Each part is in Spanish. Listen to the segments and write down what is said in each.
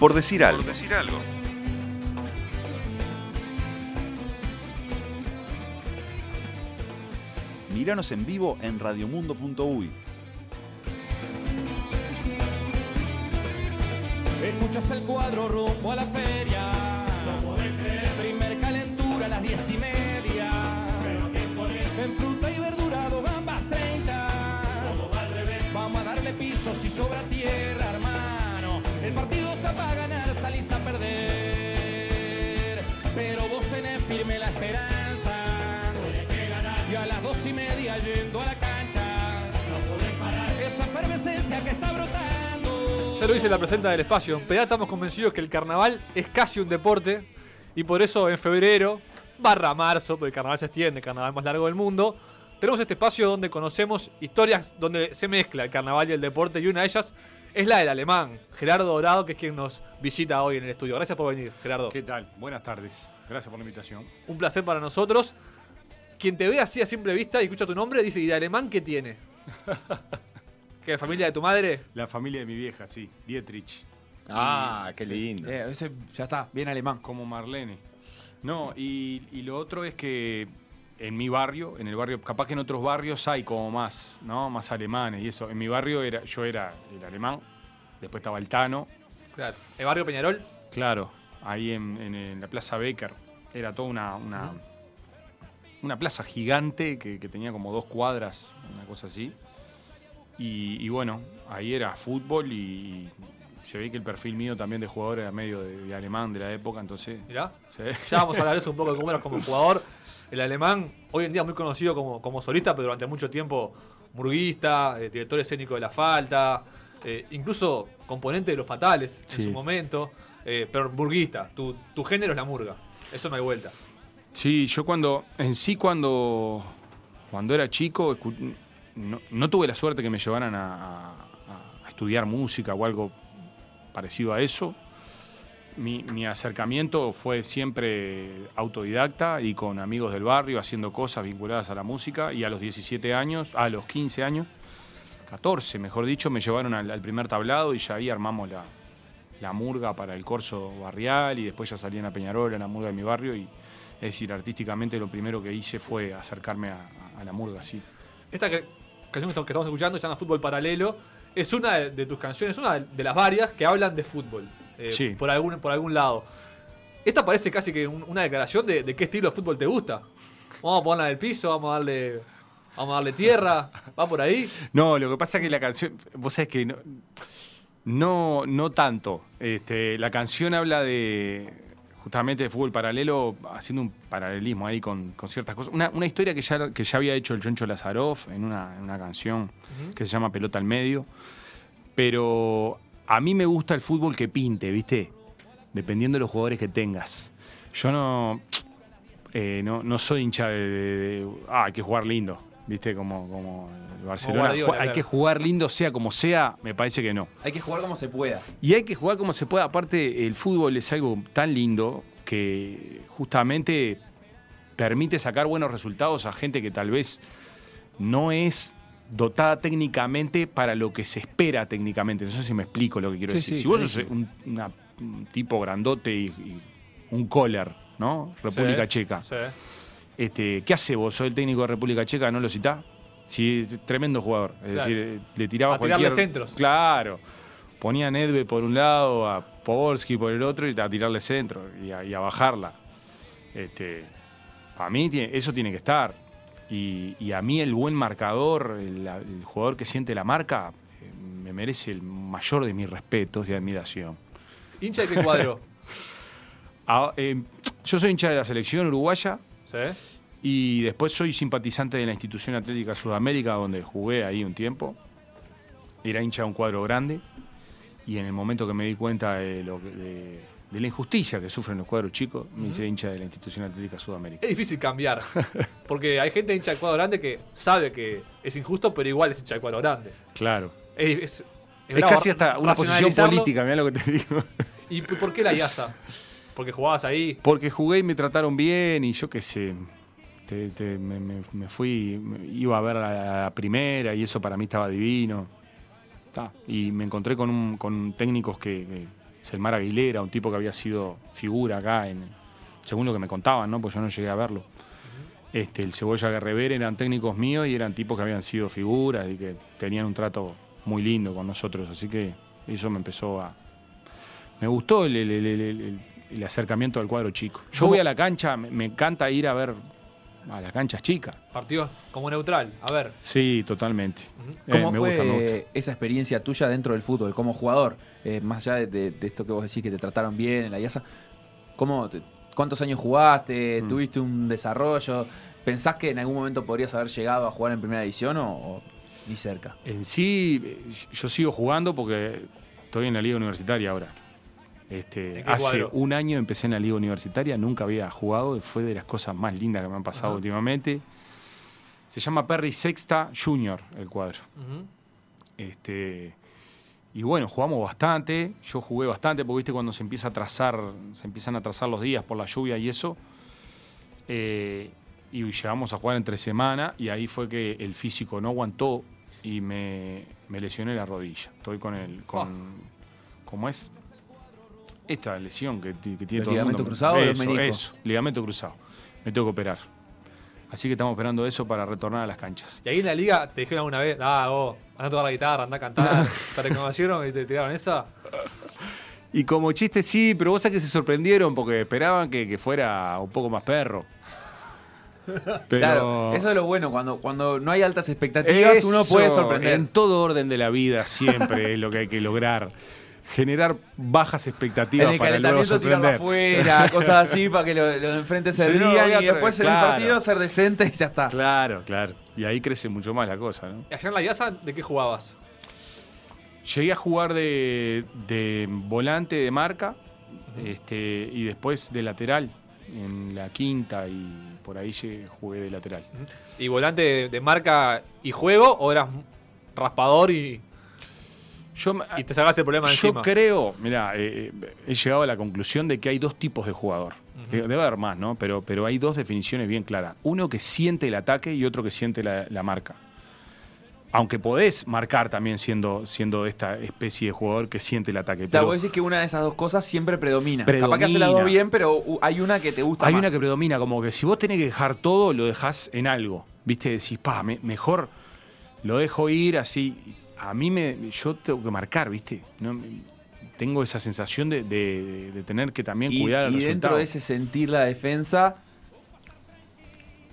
Por decir algo. Por decir algo. Míranos en vivo en radiomundo.uy. Escuchas el cuadro rumbo a la feria. Primer calentura a las diez y media. En fruta y verdura, dos gambas 30. Vamos a darle piso si sobra tierra, a perder. Pero vos tenés firme la esperanza. Y a las dos y media yendo a la cancha. Esa efervescencia que está brotando. Ya lo dice la presenta del espacio. En estamos convencidos que el carnaval es casi un deporte y por eso en febrero, barra marzo, porque el carnaval se extiende, el carnaval más largo del mundo, tenemos este espacio donde conocemos historias donde se mezcla el carnaval y el deporte y una de ellas es la del alemán, Gerardo Dorado, que es quien nos visita hoy en el estudio. Gracias por venir, Gerardo. ¿Qué tal? Buenas tardes. Gracias por la invitación. Un placer para nosotros. Quien te ve así a simple vista y escucha tu nombre dice, ¿y de alemán qué tiene? ¿Que la familia de tu madre? La familia de mi vieja, sí, Dietrich. Ah, qué sí. lindo. Eh, ese ya está, bien alemán. Como Marlene. No, y, y lo otro es que en mi barrio, en el barrio, capaz que en otros barrios hay como más, ¿no? Más alemanes y eso. En mi barrio era, yo era el alemán, después estaba el Tano, Claro. ¿El barrio Peñarol? claro, ahí en, en- en la Plaza Becker. Era toda una, una, una plaza gigante que, que tenía como dos cuadras, una cosa así. Y, y bueno, ahí era fútbol y se ve que el perfil mío también de jugador era medio de, de alemán de la época, entonces... Mirá. sí. Ya vamos a hablar eso un poco de cómo eras como jugador. El alemán, hoy en día muy conocido como, como solista, pero durante mucho tiempo murguista, eh, director escénico de La Falta, eh, incluso componente de Los Fatales en su momento, eh, pero murguista. Tu, tu género es la murga. Eso no hay vuelta. Sí, yo cuando, en sí cuando, cuando era chico, no, no tuve la suerte que me llevaran a, a- a estudiar música o algo parecido a eso. Mi, mi acercamiento fue siempre autodidacta y con amigos del barrio haciendo cosas vinculadas a la música y a los 17 años, a los 15 años, 14 mejor dicho, me llevaron al, primer tablado y ya ahí armamos la, la murga para el corso barrial y después ya salí en la Peñarol, en la murga de mi barrio y es decir, artísticamente lo primero que hice fue acercarme a, la murga, sí. Esta canción que estamos- escuchando se llama Fútbol Paralelo. Es una de tus canciones, una de las varias que hablan de fútbol. Eh, Sí. por, algún, por algún lado. Esta parece casi que un- una declaración de, de qué estilo de fútbol te gusta. Vamos a ponerla en el piso, vamos a darle, vamos a darle tierra. ¿Va por ahí? No, lo que pasa es que la canción, vos sabés que no, no, no tanto. Este, la canción habla de justamente de fútbol paralelo, haciendo un paralelismo ahí con, con ciertas cosas. Una, una historia que ya, que ya había hecho el Choncho Lazaroff en una, en una canción que se llama Pelota al Medio. Pero a mí me gusta el fútbol que pinte, ¿viste? Dependiendo de los jugadores que tengas. Yo no, eh, no, no soy hincha de, de- de- Ah, hay que jugar lindo, ¿viste? Como, como el Barcelona. Hay que jugar lindo, sea como sea, me parece que no. Hay que jugar como se pueda. Y hay que jugar como se pueda. Aparte, el fútbol es algo tan lindo que justamente permite sacar buenos resultados a gente que tal vez no es dotada técnicamente para lo que se espera técnicamente. No sé si me explico lo que quiero Sí, decir. sí, si vos sos un, una- un tipo grandote y, y un collar, ¿no? República Sí, Checa. sí. Este, ¿Qué hace vos? ¿Sos el técnico de República Checa? ¿No lo citás? Sí, tremendo jugador. Es Claro. decir, eh, le tiraba A tirarle cualquier... centros. Claro. Ponía a Nedved por un lado, a Poborski por el otro y a tirarle centro y a, y a bajarla. Este, para mí tiene- eso tiene que estar. Y, y a mí el buen marcador, el, el jugador que siente la marca, eh, me merece el mayor de mis respetos y admiración. ¿Hincha de qué cuadro? Ah, eh, yo soy hincha de la selección uruguaya, ¿Sí? Y después soy simpatizante de la institución Atlética Sudamérica, donde jugué ahí un tiempo. Era hincha de un cuadro grande. Y en el momento que me di cuenta de, lo que- de, de la injusticia que sufren los cuadros chicos, me hice hincha de la institución Atlética Sudamérica. Es difícil cambiar. Porque hay gente hincha del cuadro grande que sabe que es injusto, pero igual es hincha del cuadro grande. Claro. Es, es- es Es bravo casi hasta una posición política, mira lo que te digo. ¿Y por qué la IASA? Porque jugabas ahí. Porque jugué y me trataron bien y yo qué sé. te- te- me, me- me fui, iba a ver a la primera y eso para mí estaba divino. Ta, Y me encontré con, un- con técnicos que, que- Selmar Aguilera, un tipo que había sido figura acá, en, según lo que me contaban, ¿no? Pues yo no llegué a verlo. Este, el Cebolla Guerrever eran técnicos míos y eran tipos que habían sido figuras y que tenían un trato muy lindo con nosotros. Así que eso me empezó a. Me gustó el, el- el- el- el- el acercamiento al cuadro chico. Yo voy a la cancha, me, me encanta ir a ver a las canchas chicas. Partido como neutral. A ver. Sí, totalmente. Eh, ¿Cómo me fue gusta, me gusta. esa experiencia tuya dentro del fútbol como jugador? Eh, más allá de, de- de esto que vos decís que te trataron bien en la IASA, ¿cómo te- ¿cuántos años jugaste? Mm. ¿Tuviste un desarrollo? ¿Pensás que en algún momento podrías haber llegado a jugar en primera división o, o ni cerca? En sí, eh, yo sigo jugando porque estoy en la liga universitaria ahora. Este, ¿En qué hace cuadro? un año empecé en la liga universitaria, nunca había jugado, y fue de las cosas más lindas que me han pasado últimamente. Se llama Perry Sexta Junior el cuadro. Este, y bueno, jugamos bastante. Yo jugué bastante porque viste cuando se empieza a trazar, se empiezan a trazar los días por la lluvia y eso. eh, y llegamos a jugar entre semana y ahí fue que el físico no aguantó y me, me lesioné la rodilla. Estoy con el. con ¿Cómo es? Esta lesión que, ti- que tiene ¿El todo el ligamento cruzado o el eso, menisco? eso, ligamento cruzado. Me tengo que operar. Así que estamos esperando eso para retornar a las canchas. Y ahí en la liga te dijeron alguna vez, ah, vos, anda a tocar la guitarra, anda a cantar. ¿Te reconocieron y te tiraron esa? Y como chiste sí, pero vos sabés que se sorprendieron porque esperaban que, que fuera un poco más perro. Pero Claro, eso es lo bueno, cuando, cuando no hay altas expectativas uno Eso, puede sorprender. En todo orden de la vida siempre es lo que hay que lograr. Generar bajas En expectativas el para luego calentamiento tirarlo sorprender. afuera, cosas así para que los lo de enfrente se Sí, no, y después en claro. el partido ser decente y ya está. Claro, claro. Y ahí crece mucho más la cosa, ¿no? ¿Y allá en la IASA de qué jugabas? Llegué a jugar de, de volante de marca este, y después de lateral en la quinta y por ahí llegué- jugué de lateral. ¿Y volante de, de marca y juego o eras raspador y, Yo, y te sacás el problema de Yo encima? creo, mira, he llegado a la conclusión de que hay dos tipos de jugador. Eh, Debe haber más, ¿no? Pero, pero hay dos definiciones bien claras. Uno que siente el ataque y otro que siente la, la marca. Aunque podés marcar también siendo, siendo esta especie de jugador que siente el ataque. Voy a decir que una de esas dos cosas siempre predomina. Capaz que hace las Predomina. dos bien, pero hay una que te gusta hay más. una que predomina, como que si vos tenés que dejar todo, lo dejás en algo. ¿Viste? Decís, pa, me- mejor lo dejo ir así. A mí me. Yo tengo que marcar, ¿viste? No, tengo esa sensación de, de- de tener que también y, cuidar el y dentro resultado. de ese sentir la defensa,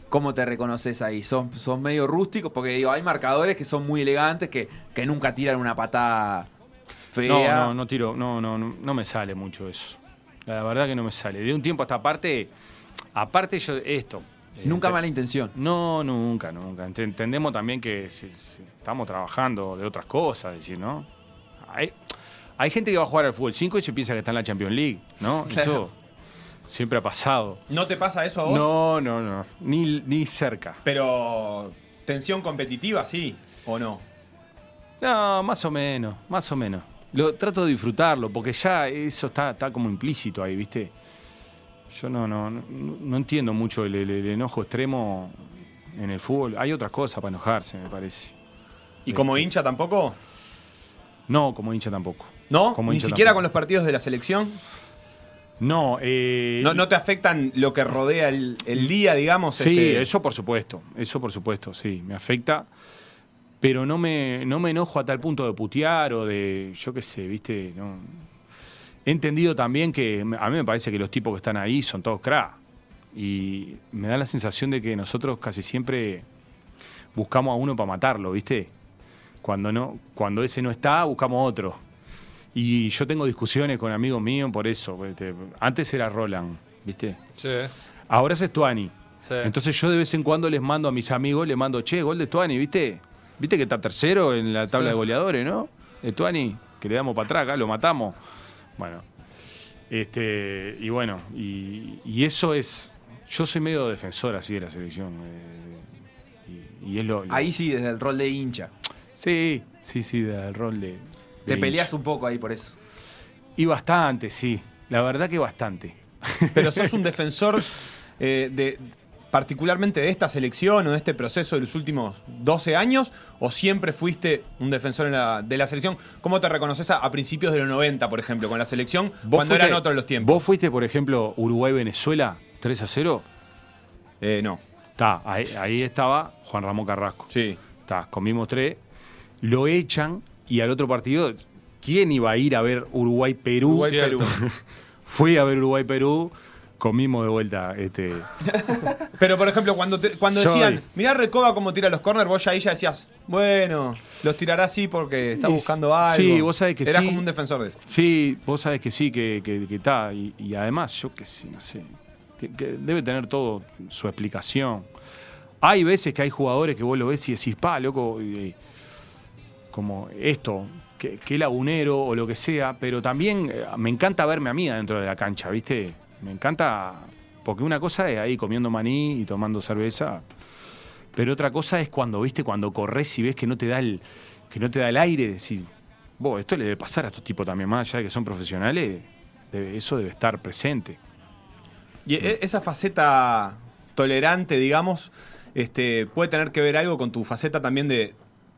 ¿cómo te reconoces ahí? ¿Son, son medio rústicos? Porque digo, hay marcadores que son muy elegantes, que, que nunca tiran una patada fea. No, no, no tiro, no, no, no, no me sale mucho eso. La verdad que no me sale. De un tiempo a esta parte, aparte yo, esto. Eh, Nunca mala intención. No, nunca, nunca. Ent- Entendemos también que si- si estamos trabajando de otras cosas, decir, ¿no? Hay, hay gente que va a jugar al fútbol 5 y se piensa que está en la Champions League, ¿no? Eso siempre ha pasado. ¿No te pasa eso a vos? No, no, no. Ni, ni cerca. Pero tensión competitiva, sí, ¿o no? No, más o menos, más o menos. Lo trato de disfrutarlo, porque ya eso está, está como implícito ahí, ¿viste? Yo no, no, no, no entiendo mucho el, el- el enojo extremo en el fútbol. Hay otras cosas para enojarse, me parece. ¿Y como Este, hincha tampoco? No, como hincha tampoco. ¿No? Como ¿Ni siquiera tampoco. con los partidos de la selección? No, eh, ¿No, no te afectan lo que rodea el, el día, digamos? Sí, este? eso por supuesto, eso por supuesto, sí, me afecta, pero no me, no me enojo a tal punto de putear o de, yo qué sé, viste, no. He entendido también que a mí me parece que los tipos que están ahí son todos cra. Y me da la sensación de que nosotros casi siempre buscamos a uno para matarlo, ¿viste? Cuando, no, cuando ese no está, buscamos otro. Y yo tengo discusiones con amigos míos por eso. ¿viste? Antes era Roland, ¿viste? Sí, Ahora es Tuani. sí. Entonces yo de vez en cuando les mando a mis amigos, les mando, che, gol de Tuani, ¿viste? ¿Viste que está tercero en la tabla Sí. de goleadores, no? De Tuani, que le damos para atrás acá, lo matamos. Bueno, este, y bueno, y, y eso es. Yo soy medio defensor así de la selección. eh, y, y es lo, lo- Ahí sí, desde el rol de hincha. Sí, sí, sí, del rol de. de Te hincha. peleas un poco ahí por eso. Y bastante, sí. La verdad que bastante. Pero sos un defensor eh, de, particularmente de esta selección o de este proceso de los últimos 12 años? ¿O siempre fuiste un defensor en la- de la selección? ¿Cómo te reconoces a, a principios de los 90, por ejemplo, con la selección, ¿Vos cuando fuiste- eran otros los tiempos? ¿Vos fuiste, por ejemplo, Uruguay-Venezuela 3 a 0? Eh, no, Está, ahí, ahí estaba Juan Ramón Carrasco. sí. Está, comimos tres. Lo echan y al otro partido, ¿quién iba a ir a ver Uruguay-Perú? Uruguay, Cierto. Perú. Fui a ver Uruguay-Perú, comimos de vuelta. Este, Pero, por ejemplo, cuando, te- cuando Soy. decían, mirá Recoba cómo tira los corners, vos ya ahí ya decías, bueno, los tirará así porque está Y- buscando algo. sí, vos sabés que Eras sí. como un defensor de eso. Sí, vos sabés que sí, que está. Que, está, y, y además, yo que sí, no sé. que- que debe tener todo su explicación. Hay veces que hay jugadores que vos lo ves y decís, pa, loco, y- como esto, que, que lagunero o lo que sea, pero también eh, me encanta verme a mí dentro de la cancha, ¿viste? Me encanta, porque una cosa es ahí comiendo maní y tomando cerveza, pero otra cosa es cuando, ¿viste? Cuando corres y ves que no te da el, que no te da el aire, decís, vos, esto le debe pasar a estos tipos también, más allá de que son profesionales, eso debe estar presente. Y e- esa faceta tolerante, digamos, este, puede tener que ver algo con tu faceta también de,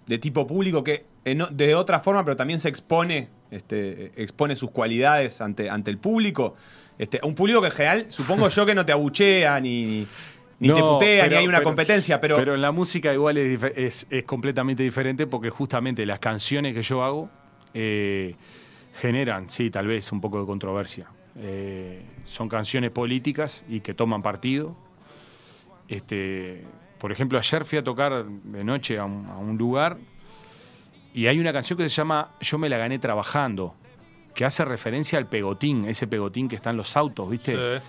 de tipo público que en de otra forma, pero también se expone, este, expone sus cualidades ante, ante el público. Este, un público que en general, supongo yo que no te abuchea ni, ni te putea, pero- ni hay una pero- competencia, pero, Pero en la música igual es, es completamente diferente porque justamente las canciones que yo hago eh, generan, sí, tal vez un poco de controversia. Eh, son canciones políticas y que toman partido. Este, por ejemplo, ayer fui a tocar de noche a un, a un lugar y hay una canción que se llama Yo me la gané trabajando, que hace referencia al pegotín, ese pegotín que está en los autos, ¿viste? Sí.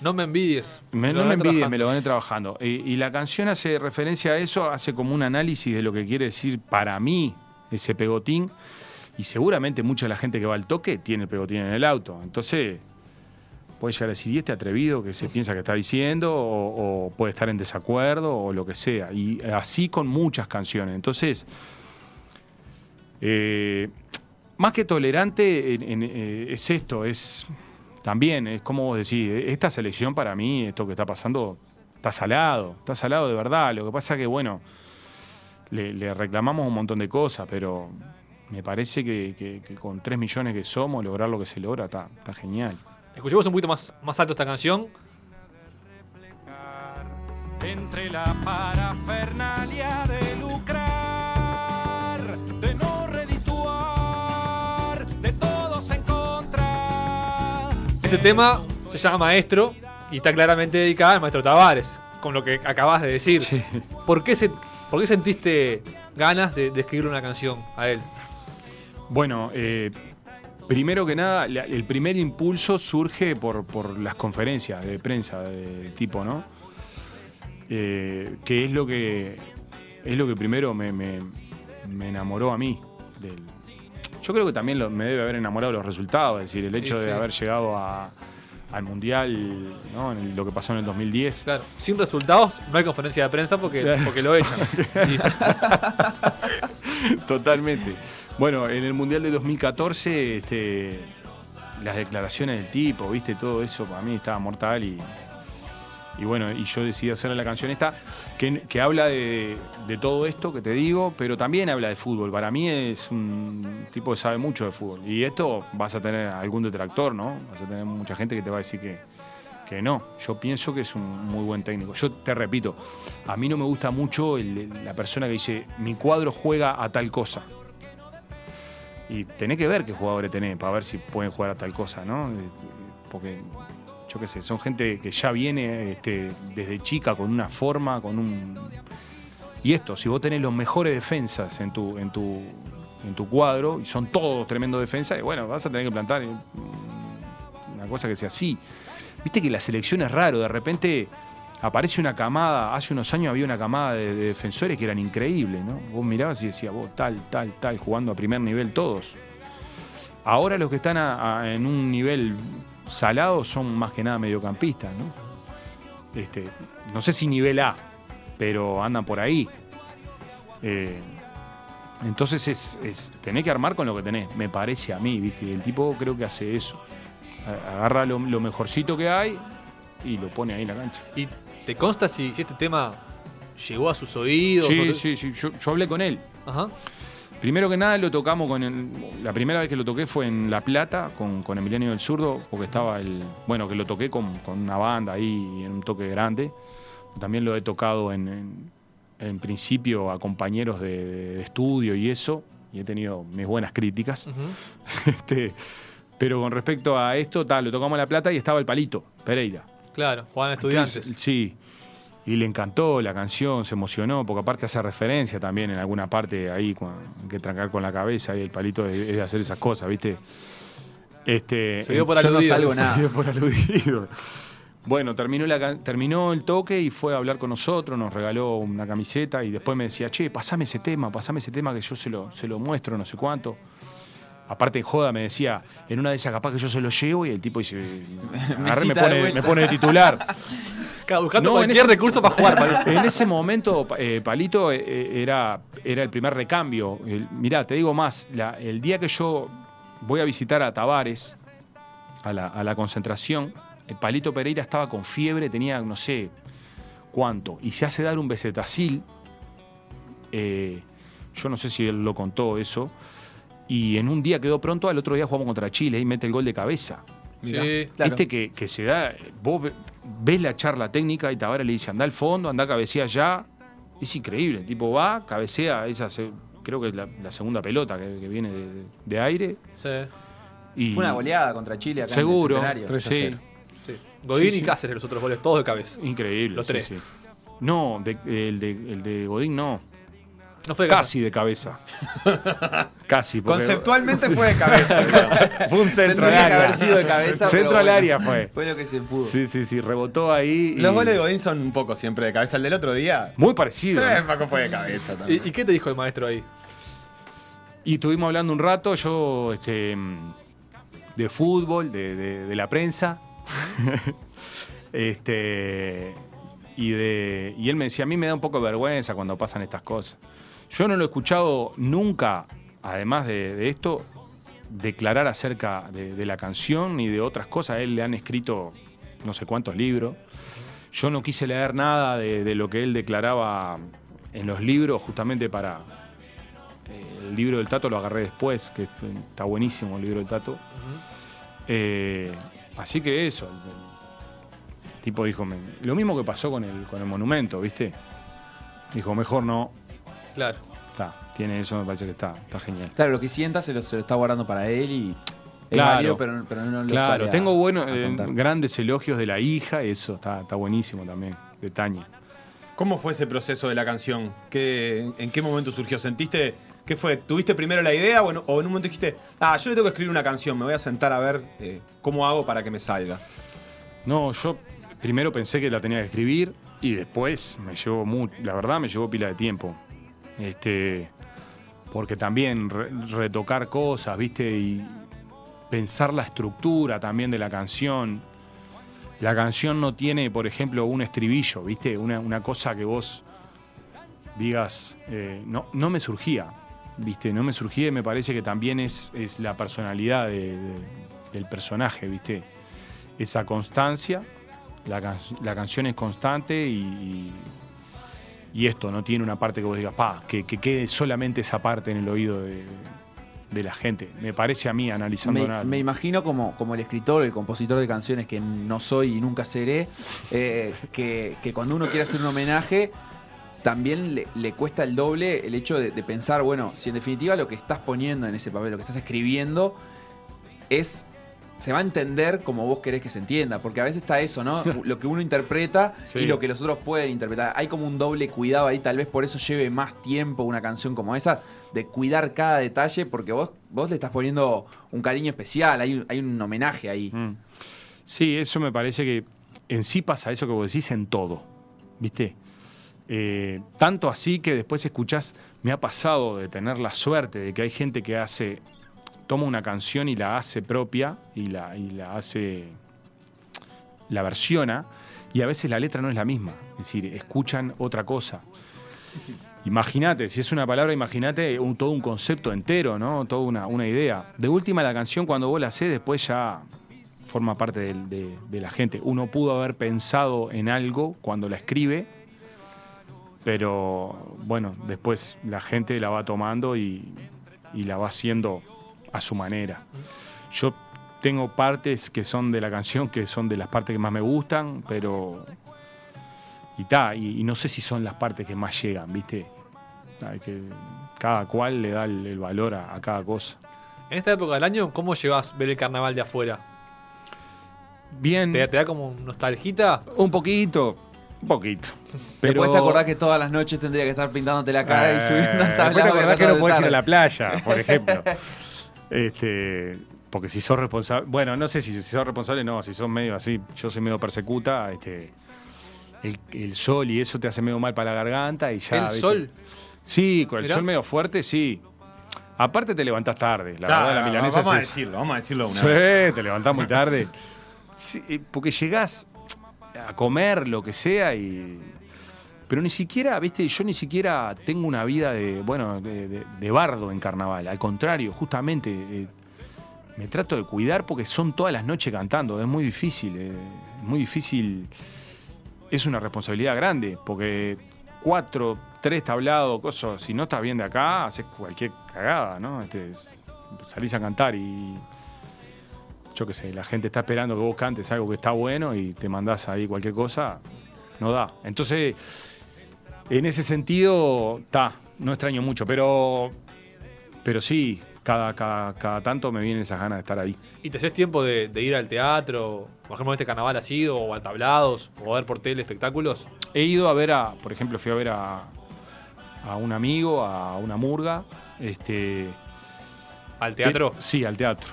No me envidies. Me- no me envidies, trabajando. me lo gané trabajando. Y, y la canción hace referencia a eso, hace como un análisis de lo que quiere decir para mí ese pegotín. Y seguramente mucha de la gente que va al toque tiene el pegotín en el auto. Entonces, puede llegar a decir, ¿y este atrevido que se piensa que está diciendo? O, o puede estar en desacuerdo o lo que sea. Y así con muchas canciones. Entonces, eh, más que tolerante en- en- eh, es esto, es también, es como vos decís, esta selección para mí, esto que está pasando, está salado, está salado de verdad. Lo que pasa que, bueno, le, le reclamamos un montón de cosas, pero me parece que, que- que con 3 millones que somos, lograr lo que se logra está, está genial. Escuchemos un poquito más, más alto esta canción. entre la parafernalia de Este tema se llama Maestro y está claramente dedicado al maestro Tavares, con lo que acabas de decir. ¿Por, qué se, ¿Por qué sentiste ganas de, de escribir una canción a él? Bueno, eh, primero que nada, la- el primer impulso surge por, por las conferencias de prensa del tipo, ¿no? Eh, que es lo que es lo que primero me, me- me enamoró a mí. del- yo creo que también lo- me debe haber enamorado los resultados, es decir, el hecho Sí, de haber llegado a- al Mundial, ¿no? En el- lo que pasó en el 2010. Claro, sin resultados no hay conferencia de prensa porque, porque lo echan. Totalmente. Bueno, en el Mundial de 2014, este, las declaraciones del tipo, viste, todo eso para mí estaba mortal y, y bueno, y yo decidí hacerle la canción esta, que, que habla de, de todo esto que te digo, pero también habla de fútbol. Para mí es un tipo que sabe mucho de fútbol. Y esto vas a tener algún detractor, ¿no? Vas a tener mucha gente que te va a decir que, que no. Yo pienso que es un muy buen técnico. Yo te repito, a mí no me gusta mucho la persona que dice, mi cuadro juega a tal cosa. Y tenés que ver qué jugadores tenés para ver si pueden jugar a tal cosa, ¿no? Eh, Porque, yo qué sé, son gente que ya viene este, desde chica con una forma, con un... Y esto, si vos tenés los mejores defensas en tu, en tu, en tu cuadro, y son todos tremendos defensas, y bueno, vas a tener que plantar mm, una cosa que sea así. Viste que la selección es raro, de repente aparece una camada, hace unos años había una camada de, de defensores que eran increíbles, ¿no? Vos mirabas y decías, vos tal, tal, tal, jugando a primer nivel todos. Ahora los que están en un nivel salado son más que nada mediocampistas, ¿no? Este, no sé si nivel A, pero andan por ahí. Eh, entonces es, es tenés que armar con lo que tenés, me parece a mí, ¿viste? Y el tipo creo que hace eso. Agarra lo, lo mejorcito que hay y lo pone ahí en la cancha. y ¿Te consta si, si este tema llegó a sus oídos? Sí, o- sí, sí. Yo, yo hablé con él. Ajá. Primero que nada lo tocamos con el- la primera vez que lo toqué fue en La Plata con, con Emiliano del Zurdo, porque estaba el. Bueno, que lo toqué con, con una banda ahí en un toque grande. También lo he tocado en, en- en principio a compañeros de, de estudio y eso, y he tenido mis buenas críticas. Este, pero con respecto a esto, tal, lo tocamos en La Plata y estaba el palito, Pereira. Claro, jugaban estudiantes. Entonces, sí. Y le encantó la canción, se emocionó, porque aparte hace referencia también en alguna parte ahí, hay que trancar con la cabeza y el palito es, de hacer esas cosas, ¿viste? Este, Se dio por no aludido. se dio por aludido. Bueno, terminó, la, terminó el toque y fue a hablar con nosotros, nos regaló una camiseta y después me decía, che, pasame ese tema, pasame ese tema que yo se lo, se lo muestro, no sé cuánto. Aparte joda me decía, en una de esas capaz que yo se lo llevo y el tipo dice, agarré, me, pone, vuelta. me pone de titular. Claro, buscando No, en cualquier ese- recurso para jugar. Palito. En ese momento, eh, Palito eh, era, era el primer recambio. El- mirá, te digo más, la- el día que yo voy a visitar a Tavares, a la, a la concentración, el Palito Pereira estaba con fiebre, tenía no sé cuánto, y se hace dar un besetacil. eh, yo no sé si él lo contó eso. Y en un día quedó pronto, al otro día jugamos contra Chile y mete el gol de cabeza. Sí. Claro. Viste que, que se da. Vos ve- ves la charla técnica y Tavares le dice: anda al fondo, anda a cabecear ya. Es increíble. El tipo va, cabecea esa. se- creo que es la, la segunda pelota que, que viene de, de aire. Sí, Y, Fue una goleada contra Chile acá Seguro. en el Centenario. 3 a Sí. 0. sí. Godín Sí, y sí. Cáceres, los otros goles, todos de cabeza. Increíble. Los sí, tres. sí. No, de- el, de, el de Godín no. No fue de Casi de cabeza. Casi. porque- Conceptualmente fue de cabeza. digamos. Fue un centro al Tendría que área. haber sido de cabeza. Centro pero al bueno, área fue. Fue lo que se pudo. Sí, sí, sí. Rebotó ahí. y- Los goles de Godín son un poco siempre de cabeza. El del otro día. Muy parecido. Eh, ¿no? Paco fue de cabeza cabeza. también. ¿Y, y qué te dijo el maestro ahí? Y estuvimos hablando un rato, yo, este, mm, de fútbol, de, de- de la prensa. este, y, de, y él me decía, a mí me da un poco de vergüenza cuando pasan estas cosas. Yo no lo he escuchado nunca, además de, esto, declarar acerca de, la canción ni de otras cosas. A él le han escrito no sé cuántos libros. Yo no quise leer nada de, lo que él declaraba en los libros justamente para, eh, el libro del Tato lo agarré después, que está buenísimo el libro del Tato. Eh, así que eso. El, tipo dijo, lo mismo que pasó con el, con el monumento, ¿viste? Dijo, mejor no. Claro. Está, tiene eso, me parece que está, está genial. Claro, lo que sienta se lo, se lo está guardando para él y. Claro. pero, pero no lo Claro, tengo buenos, a eh, grandes elogios de la hija, eso está, está buenísimo también, de Tania. ¿Cómo fue ese proceso de la canción? ¿Qué, ¿En qué momento surgió? ¿Sentiste qué fue? ¿Tuviste primero la idea o en, o en un momento dijiste, ah, yo le tengo que escribir una canción, me voy a sentar a ver eh, cómo hago para que me salga? No, yo primero pensé que la tenía que escribir y después me llevó mu- la verdad me llevó pila de tiempo. Este, porque también re- retocar cosas, ¿viste? Y pensar la estructura también de la canción. La canción no tiene, por ejemplo, un estribillo, ¿viste? Una, una cosa que vos digas, eh, no, no me surgía, ¿viste? No me surgía y me parece que también es, es la personalidad de- de- del personaje, ¿viste? esa constancia. La, la canción es constante y- y esto no tiene una parte que vos digas, pa, que, que quede solamente esa parte en el oído de, de la gente. Me parece a mí analizando Me, nada. me imagino como, como el escritor, el compositor de canciones que no soy y nunca seré, eh, que, que cuando uno quiere hacer un homenaje, también le, le cuesta el doble el hecho de, de pensar, bueno, si en definitiva lo que estás poniendo en ese papel, lo que estás escribiendo, es. Se va a entender como vos querés que se entienda, porque a veces está eso, ¿no? Lo que uno interpreta Sí. y lo que los otros pueden interpretar. Hay como un doble cuidado ahí, tal vez por eso lleve más tiempo una canción como esa, de cuidar cada detalle, porque vos, vos le estás poniendo un cariño especial, hay, un- hay un homenaje ahí. Mm. Sí, eso me parece que en sí pasa eso que vos decís en todo, ¿viste? Eh, tanto así que después escuchás, me ha pasado de tener la suerte de que hay gente que hace, toma una canción y la hace propia y la, y la hace, la versiona y a veces la letra no es la misma, es decir, escuchan otra cosa. Imagínate, si es una palabra, imagínate todo un concepto entero, ¿no? Toda una, una idea. De última la canción cuando vos la haces, después ya forma parte del- de, de la gente. Uno pudo haber pensado en algo cuando la escribe, pero bueno, después la gente la va tomando y, y la va haciendo a su manera. Yo tengo partes que son de la canción, que son de las partes que más me gustan, pero... Y ta, y, y no sé si son las partes que más llegan, ¿viste? Hay que, cada cual le da el, el valor a, a cada cosa. En esta época del año, ¿cómo llevas ver el carnaval de afuera? Bien, ¿Te, te da como nostalgita? un poquito, un poquito. Después te acordás que todas las noches tendría que estar pintándote la cara y Eh, subiendo hasta Después te acordás que no podés ir a la playa, por ejemplo. este, porque si sos responsable, bueno, no sé si, si sos responsable, no, si sos medio así, yo soy medio persecuta, este, el, el sol y eso te hace medio mal para la garganta y ya. ¿El ¿viste? sol? Sí, con el Mirá. sol medio fuerte, sí. Aparte te levantás tarde, la verdad, la milanesa vamos a decirlo, vamos a decirlo una Sí, vez. te levantás muy tarde. Sí, eh, porque llegás a comer lo que sea y. Pero ni siquiera, viste, yo ni siquiera tengo una vida de, bueno, de, bardo en carnaval. Al contrario, justamente eh, me trato de cuidar porque son todas las noches cantando. Es muy difícil, eh, muy difícil. Es una responsabilidad grande porque cuatro, tres tablados, cosas. Si no estás bien de acá, haces cualquier cagada, ¿no? Este, salís a cantar y yo qué sé, la gente está esperando que vos cantes algo que está bueno y te mandás ahí cualquier cosa, no da. Entonces, en ese sentido, está, no extraño mucho, pero, pero sí, cada, cada, cada tanto me vienen esas ganas de estar ahí. ¿Y te haces tiempo de, de ir al teatro? Por ejemplo, este carnaval así, o a tablados, o a ver por tele espectáculos. He ido a ver a, por ejemplo, fui a ver a, a un amigo, a una murga, este, ¿Al teatro? Eh, sí, al teatro.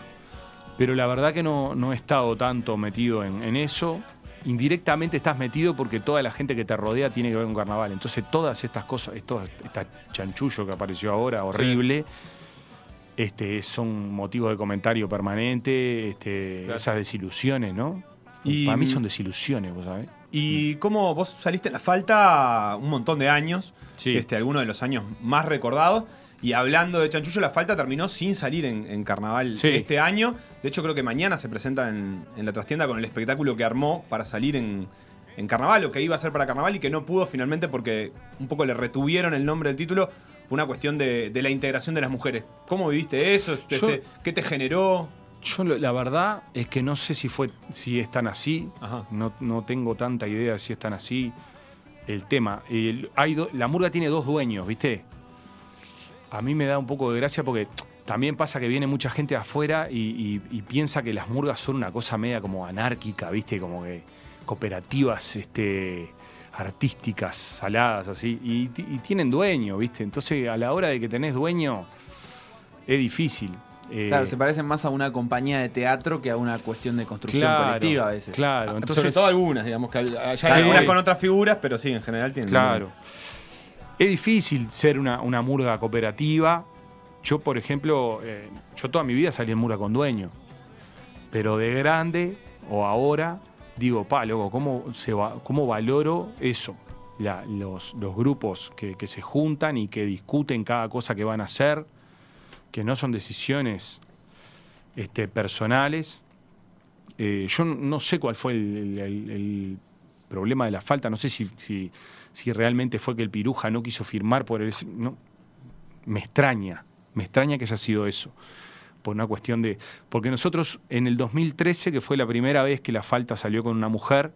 Pero la verdad que no, no he estado tanto metido en, en eso. Indirectamente estás metido porque toda la gente que te rodea tiene que ver con carnaval. Entonces todas estas cosas, esto, esta chanchullo que apareció ahora, horrible, este, son motivos de comentario permanente, este, Claro. esas desilusiones, ¿no? Y- Para mí son desilusiones, vos sabés. Y cómo vos saliste en la falta un montón de años, Sí. este, algunos de los años más recordados. Y hablando de Chanchullo, la falta terminó sin salir en, en carnaval Sí. este año. De hecho, creo que mañana se presenta en, en la trastienda con el espectáculo que armó para salir en, en carnaval, o que iba a ser para carnaval y que no pudo finalmente porque un poco le retuvieron el nombre del título. por Una cuestión de, de la integración de las mujeres. ¿Cómo viviste eso? Este, Yo- ¿Qué te generó? Yo la verdad es que no sé si fue si es tan así. Ajá. No, no tengo tanta idea de si es tan así el tema. El- hay do- la murga tiene dos dueños, ¿viste? A mí me da un poco de gracia porque también pasa que viene mucha gente de afuera y, y- y piensa que las murgas son una cosa media como anárquica, ¿viste? Como que cooperativas este, artísticas, saladas, así. Y, ti- y tienen dueño, ¿viste? Entonces a la hora de que tenés dueño es difícil. Eh, Claro, se parecen más a una compañía de teatro que a una cuestión de construcción claro, colectiva a veces. Claro, Sobre entonces todo algunas, digamos, que hay hay Sí. algunas con otras figuras, pero sí, en general tienen. Claro. Es difícil ser una, una murga cooperativa. Yo, por ejemplo, eh, yo toda mi vida salí en murga con dueño. Pero de grande o ahora, digo, pa, loco, ¿cómo, cómo valoro eso? Los, los grupos que, que se juntan y que discuten cada cosa que van a hacer, que no son decisiones este, personales. Eh, yo no sé cuál fue el problema de la falta, no sé si, si, realmente fue que el Piruja no quiso firmar por el... No, me extraña, me extraña que haya sido eso, por una cuestión de... Porque nosotros en el 2013, que fue la primera vez que la falta salió con una mujer,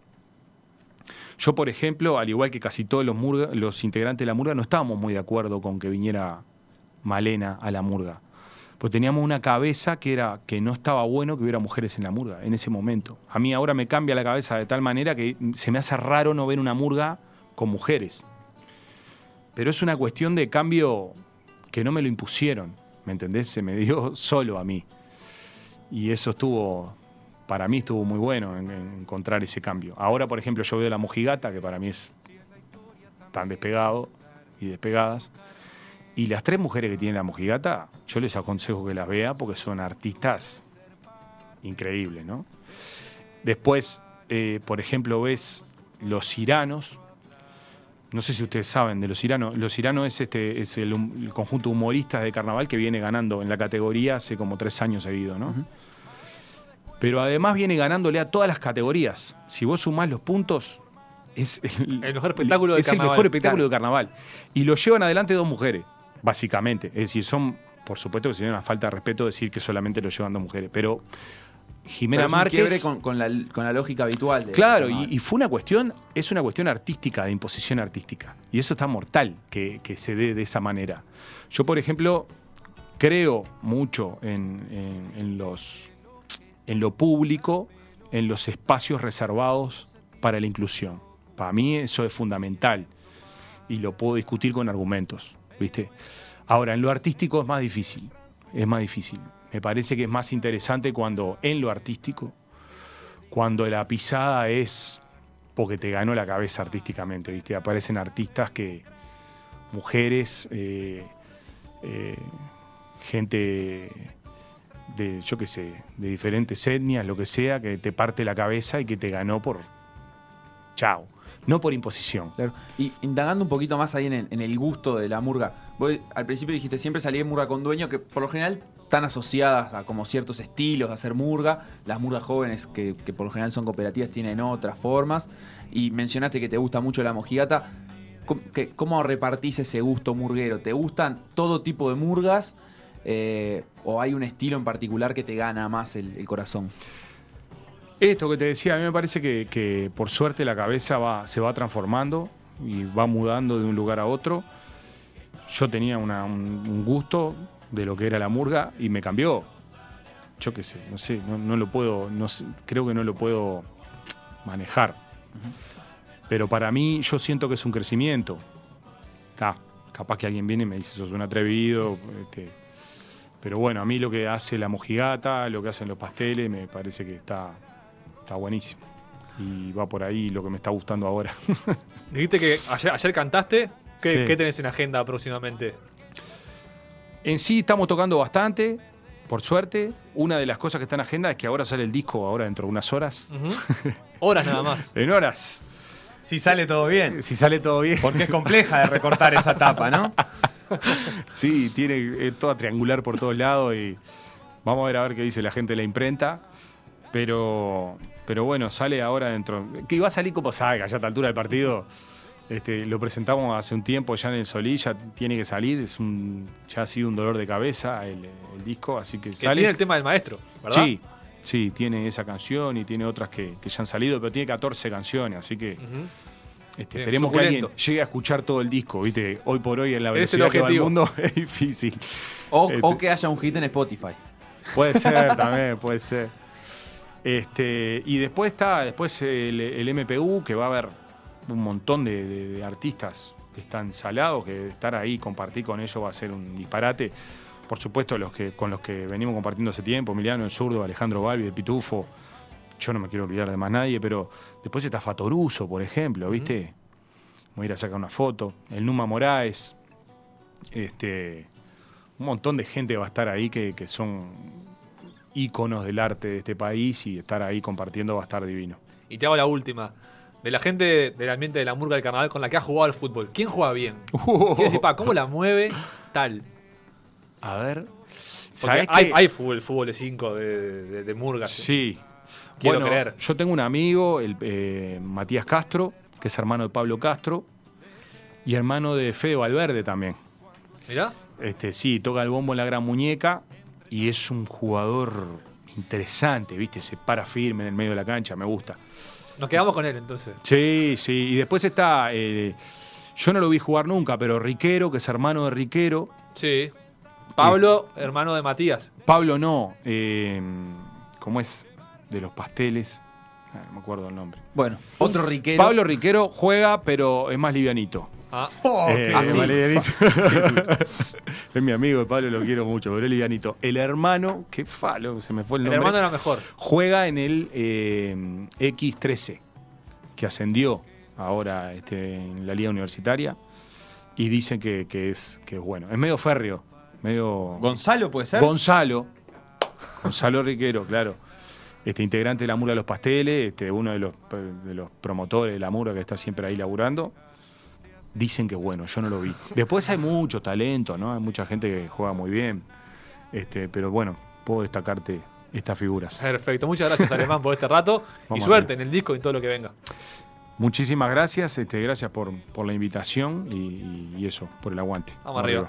yo, por ejemplo, al igual que casi todos los, los integrantes de la murga, no estábamos muy de acuerdo con que viniera Malena a la murga. Pues teníamos una cabeza que era que no estaba bueno que hubiera mujeres en la murga en ese momento. A mí ahora me cambia la cabeza de tal manera que se me hace raro no ver una murga con mujeres. Pero es una cuestión de cambio que no me lo impusieron, ¿me entendés? Se me dio solo a mí. Y eso estuvo, para mí estuvo muy bueno en, en encontrar ese cambio. Ahora, por ejemplo, yo veo la mojigata, que para mí es tan despegado y despegadas. Y las tres mujeres que tiene la mojigata, yo les aconsejo que las vea porque son artistas increíbles, ¿no? Después, eh, por ejemplo, ves los iranos. No sé si ustedes saben de los iranos. Los iranos es, este, es el, conjunto humoristas de carnaval que viene ganando en la categoría hace como tres años seguidos, ¿no? Pero además viene ganándole a todas las categorías. Si vos sumás los puntos, es el, El mejor espectáculo de es carnaval. el mejor espectáculo de carnaval. Y lo llevan adelante dos mujeres, básicamente. Es decir, son, por supuesto que sería una falta de respeto decir que solamente lo llevan dos mujeres. Pero Jimena Pero es un Márquez. con, con la, con la lógica habitual. de- Claro, y, y fue una cuestión, es una cuestión artística, de imposición artística. Y eso está mortal que, que se dé de esa manera. Yo, por ejemplo, creo mucho en, en- en los, en lo público, en los espacios reservados para la inclusión. Para mí eso es fundamental y lo puedo discutir con argumentos, ¿viste? Ahora, en lo artístico es más difícil, es más difícil. Me parece que es más interesante cuando en lo artístico cuando la pisada es porque te ganó la cabeza artísticamente, ¿viste? Aparecen artistas que, mujeres, eh, eh, gente de, yo qué sé, de diferentes etnias, lo que sea, que te parte la cabeza y que te ganó por chao, no por imposición. Claro. Y indagando un poquito más ahí en el, gusto de la murga. Vos al principio dijiste, siempre salí de murga con dueño, que por lo general están asociadas a como ciertos estilos de hacer murga. Las murgas jóvenes, que, por lo general son cooperativas, tienen otras formas. Y mencionaste que te gusta mucho la mojigata. ¿Cómo, que- repartís ese gusto murguero? ¿Te gustan todo tipo de murgas? Eh, ¿O hay un estilo en particular que te gana más el corazón? Esto que te decía, a mí me parece que, que por suerte la cabeza va, se va transformando y va mudando de un lugar a otro. Yo tenía una- un, un gusto de lo que era la murga y me cambió. Yo qué sé, no sé, no, no lo puedo, no sé, creo que no lo puedo manejar. Pero para mí yo siento que es un crecimiento. Capaz que alguien viene y me dice, sos un atrevido. este, pero bueno, a mí lo que hace la mojigata, lo que hacen los pasteles, me parece que está, está buenísimo. Y va por ahí lo que me está gustando ahora. Dijiste que ayer, ayer cantaste. ¿Qué, Sí. qué tenés en agenda próximamente? en sí estamos tocando bastante, por suerte. Una de las cosas que está en agenda es que ahora sale el disco, ahora dentro de unas horas. Horas nada más. En horas. Si sale todo bien. Si sale todo bien. Porque es compleja de recortar esa tapa, ¿no? Sí, tiene es toda triangular por todos lados y vamos a ver a ver qué dice la gente de la imprenta. Pero, pero bueno, sale ahora dentro. Que iba a salir como salga, ya a esta altura del partido. Este, lo presentamos hace un tiempo ya en el Solí, ya tiene que salir. Es un, ya ha sido un dolor de cabeza el, el disco, así que Que sale. tiene el tema del maestro, ¿verdad? Sí, sí, tiene esa canción y tiene otras que, que ya han salido, pero tiene 14 canciones, así que este, Bien, esperemos que alguien llegue a escuchar todo el disco, ¿viste? Hoy por hoy en la velocidad que va el mundo es difícil. O, Este- o que haya un hit en Spotify. Puede ser también, puede ser. Este, y después está después el, el MPU, que va a haber un montón de, de- de artistas que están salados, que estar ahí, compartir con ellos va a ser un disparate. Por supuesto, los que, con los que venimos compartiendo hace tiempo, Emiliano, el zurdo, Alejandro Balbi, el Pitufo. Yo no me quiero olvidar de más nadie, pero después está Fatoruso, por ejemplo, ¿viste? Voy a ir a sacar una foto. El Numa Moraes. Este, un montón de gente va a estar ahí que, que son íconos del arte de este país y estar ahí compartiendo va a estar divino. Y te hago la última. De la gente del ambiente de la murga del carnaval con la que ha jugado al fútbol. ¿Quién juega bien? Quiero decir, pa, ¿cómo la mueve tal? A ver. Porque ¿Sabés hay, fútbol, fútbol de 5 de, de, de murgas. Sí. Quiero bueno, creer. yo tengo un amigo, el, eh, Matías Castro, que es hermano de Pablo Castro, y hermano de Fede Valverde también. Mirá. Este, sí, toca el bombo en la gran muñeca y es un jugador interesante, ¿viste? Se para firme en el medio de la cancha, me gusta. Nos quedamos con él entonces. Sí, sí. Y después está. eh, yo no lo vi jugar nunca, pero Riquero, que es hermano de Riquero. Sí. Pablo, hermano de Matías. Pablo no. eh, ¿Cómo es? De los pasteles. Ah, no me acuerdo el nombre. Bueno, otro riquero. Pablo Riquero juega, pero es más livianito. Ah, Oh, Eh, ah, sí. es mi amigo de Pablo, lo quiero mucho, pero es livianito. El hermano, qué falo, se me fue el el nombre. hermano era mejor. Juega en el eh, X13, que ascendió ahora este, en la liga universitaria. Y dicen que, que es, que es bueno. Es medio férreo. Medio. ¿Gonzalo puede ser? Gonzalo. Gonzalo Riquero, claro. Este integrante de la Mura de los Pasteles, este, uno de los, de los promotores de la Mura que está siempre ahí laburando. Dicen que bueno, yo no lo vi. Después hay mucho talento, ¿no? Hay mucha gente que juega muy bien. Este, pero bueno, puedo destacarte estas figuras. Perfecto, muchas gracias Alemán por este rato y suerte en el disco y en todo lo que venga. Muchísimas gracias, este, gracias por, por la invitación y, y eso, por el aguante. Vamos arriba.